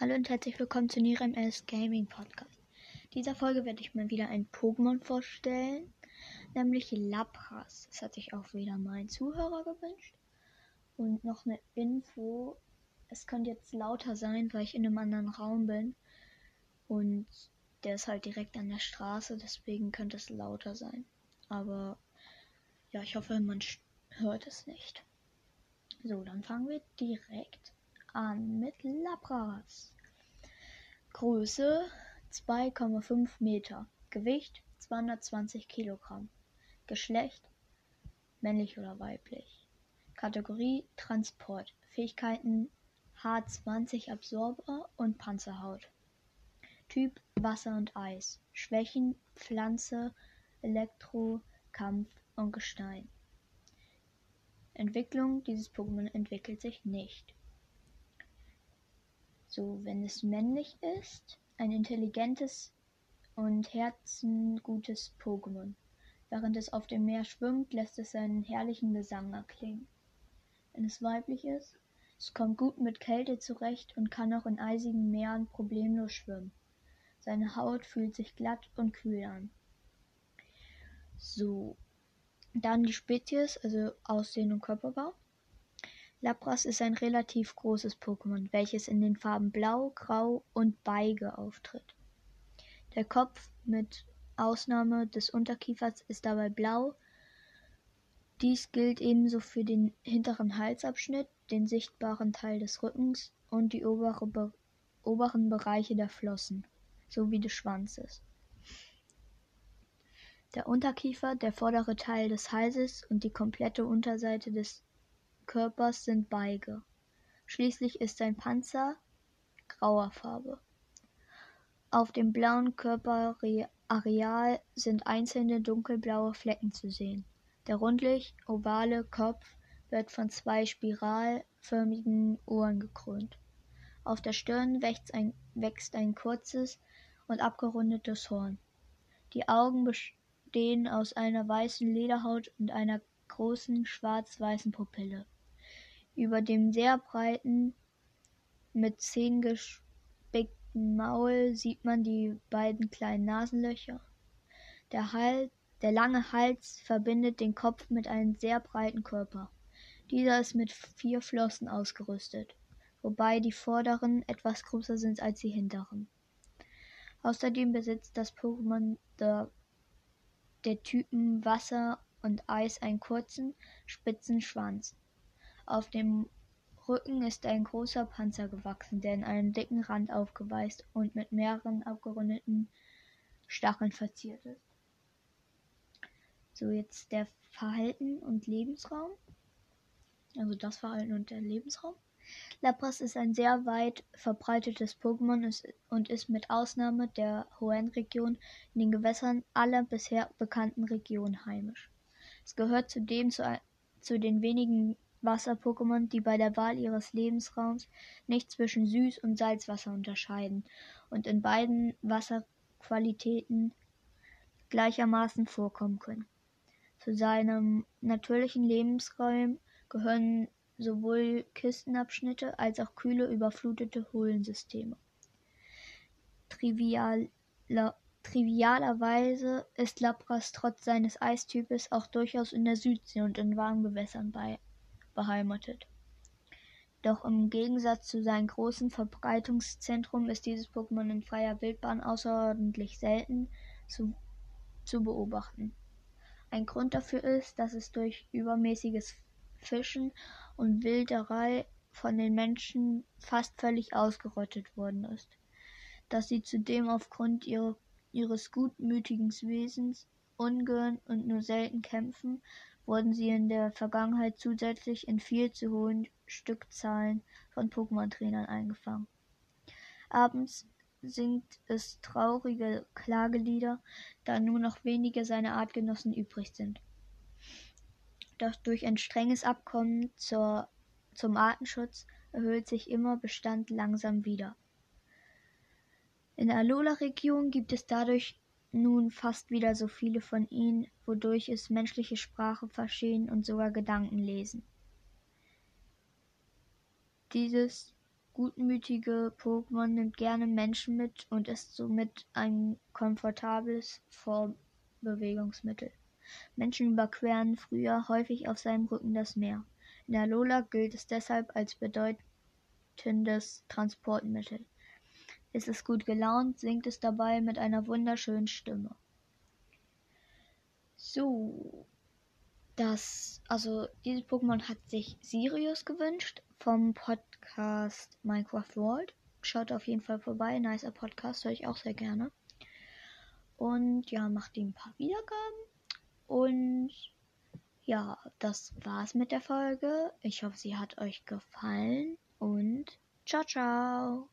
Hallo und herzlich willkommen zu Nirem S Gaming Podcast. In dieser Folge werde ich mal wieder ein Pokémon vorstellen, nämlich Lapras. Das hat sich auch wieder mein Zuhörer gewünscht. Und noch eine Info. Es könnte jetzt lauter sein, weil ich in einem anderen Raum bin. Und der ist halt direkt an der Straße, deswegen könnte es lauter sein. Aber ja, ich hoffe, man hört es nicht. So, dann fangen wir direkt an mit Lapras. Größe 2,5 Meter. Gewicht 220 Kilogramm. Geschlecht männlich oder weiblich. Kategorie Transport. Fähigkeiten H20 Absorber und Panzerhaut. Typ Wasser und Eis. Schwächen Pflanze, Elektro, Kampf und Gestein. Entwicklung dieses Pokémon entwickelt sich nicht. So, wenn es männlich ist, ein intelligentes und herzengutes Pokémon. Während es auf dem Meer schwimmt, lässt es seinen herrlichen Gesang erklingen. Wenn es weiblich ist, es kommt gut mit Kälte zurecht und kann auch in eisigen Meeren problemlos schwimmen. Seine Haut fühlt sich glatt und kühl an. So, dann die Spezies, also Aussehen und Körperbau. Lapras ist ein relativ großes Pokémon, welches in den Farben Blau, Grau und Beige auftritt. Der Kopf mit Ausnahme des Unterkiefers ist dabei blau. Dies gilt ebenso für den hinteren Halsabschnitt, den sichtbaren Teil des Rückens und die obere Be oberen Bereiche der Flossen sowie des Schwanzes. Der Unterkiefer, der vordere Teil des Halses und die komplette Unterseite des Körpers sind Beige. Schließlich ist sein Panzer grauer Farbe. Auf dem blauen Körperareal sind einzelne dunkelblaue Flecken zu sehen. Der rundlich ovale Kopf wird von zwei spiralförmigen Ohren gekrönt. Auf der Stirn wächst ein, wächst ein kurzes und abgerundetes Horn. Die Augen bestehen aus einer weißen Lederhaut und einer großen schwarz-weißen Pupille. Über dem sehr breiten, mit Zähnen gespickten Maul sieht man die beiden kleinen Nasenlöcher. Der, Hals, der lange Hals verbindet den Kopf mit einem sehr breiten Körper. Dieser ist mit vier Flossen ausgerüstet, wobei die vorderen etwas größer sind als die hinteren. Außerdem besitzt das Pokémon der, der Typen Wasser und Eis einen kurzen, spitzen Schwanz. Auf dem Rücken ist ein großer Panzer gewachsen, der in einem dicken Rand aufgeweist und mit mehreren abgerundeten Stacheln verziert ist. So, jetzt der Verhalten und Lebensraum. Also das Verhalten und der Lebensraum. Lapras ist ein sehr weit verbreitetes Pokémon und ist mit Ausnahme der Hoenn-Region in den Gewässern aller bisher bekannten Regionen heimisch. Es gehört zudem zu, zu den wenigen Wasser-Pokémon, die bei der Wahl ihres Lebensraums nicht zwischen Süß- und Salzwasser unterscheiden und in beiden Wasserqualitäten gleichermaßen vorkommen können. Zu seinem natürlichen Lebensraum gehören sowohl Küstenabschnitte als auch kühle, überflutete Höhlensysteme. Trivial, trivialerweise ist Lapras trotz seines Eistypes auch durchaus in der Südsee und in warmen Gewässern bei beheimatet. Doch im Gegensatz zu seinem großen Verbreitungszentrum ist dieses Pokémon in freier Wildbahn außerordentlich selten zu, zu beobachten. Ein Grund dafür ist, dass es durch übermäßiges Fischen und Wilderei von den Menschen fast völlig ausgerottet worden ist. Dass sie zudem aufgrund ihrer, ihres gutmütigen Wesens ungern und nur selten kämpfen, wurden sie in der Vergangenheit zusätzlich in viel zu hohen Stückzahlen von Pokémon-Trainern eingefangen. Abends singt es traurige Klagelieder, da nur noch wenige seiner Artgenossen übrig sind. Doch durch ein strenges Abkommen zur, zum Artenschutz erhöht sich immer Bestand langsam wieder. In der Alola-Region gibt es dadurch nun fast wieder so viele von ihnen, wodurch es menschliche Sprache verstehen und sogar Gedanken lesen. Dieses gutmütige Pokémon nimmt gerne Menschen mit und ist somit ein komfortables Vorbewegungsmittel. Menschen überqueren früher häufig auf seinem Rücken das Meer. In Alola gilt es deshalb als bedeutendes Transportmittel. Ist es gut gelaunt, singt es dabei mit einer wunderschönen Stimme. So, das, also dieses Pokémon hat sich Sirius gewünscht vom Podcast Minecraft World. Schaut auf jeden Fall vorbei, nicer Podcast, höre ich auch sehr gerne. Und ja, macht ihm ein paar Wiedergaben. Und ja, das war's mit der Folge. Ich hoffe, sie hat euch gefallen und ciao, ciao.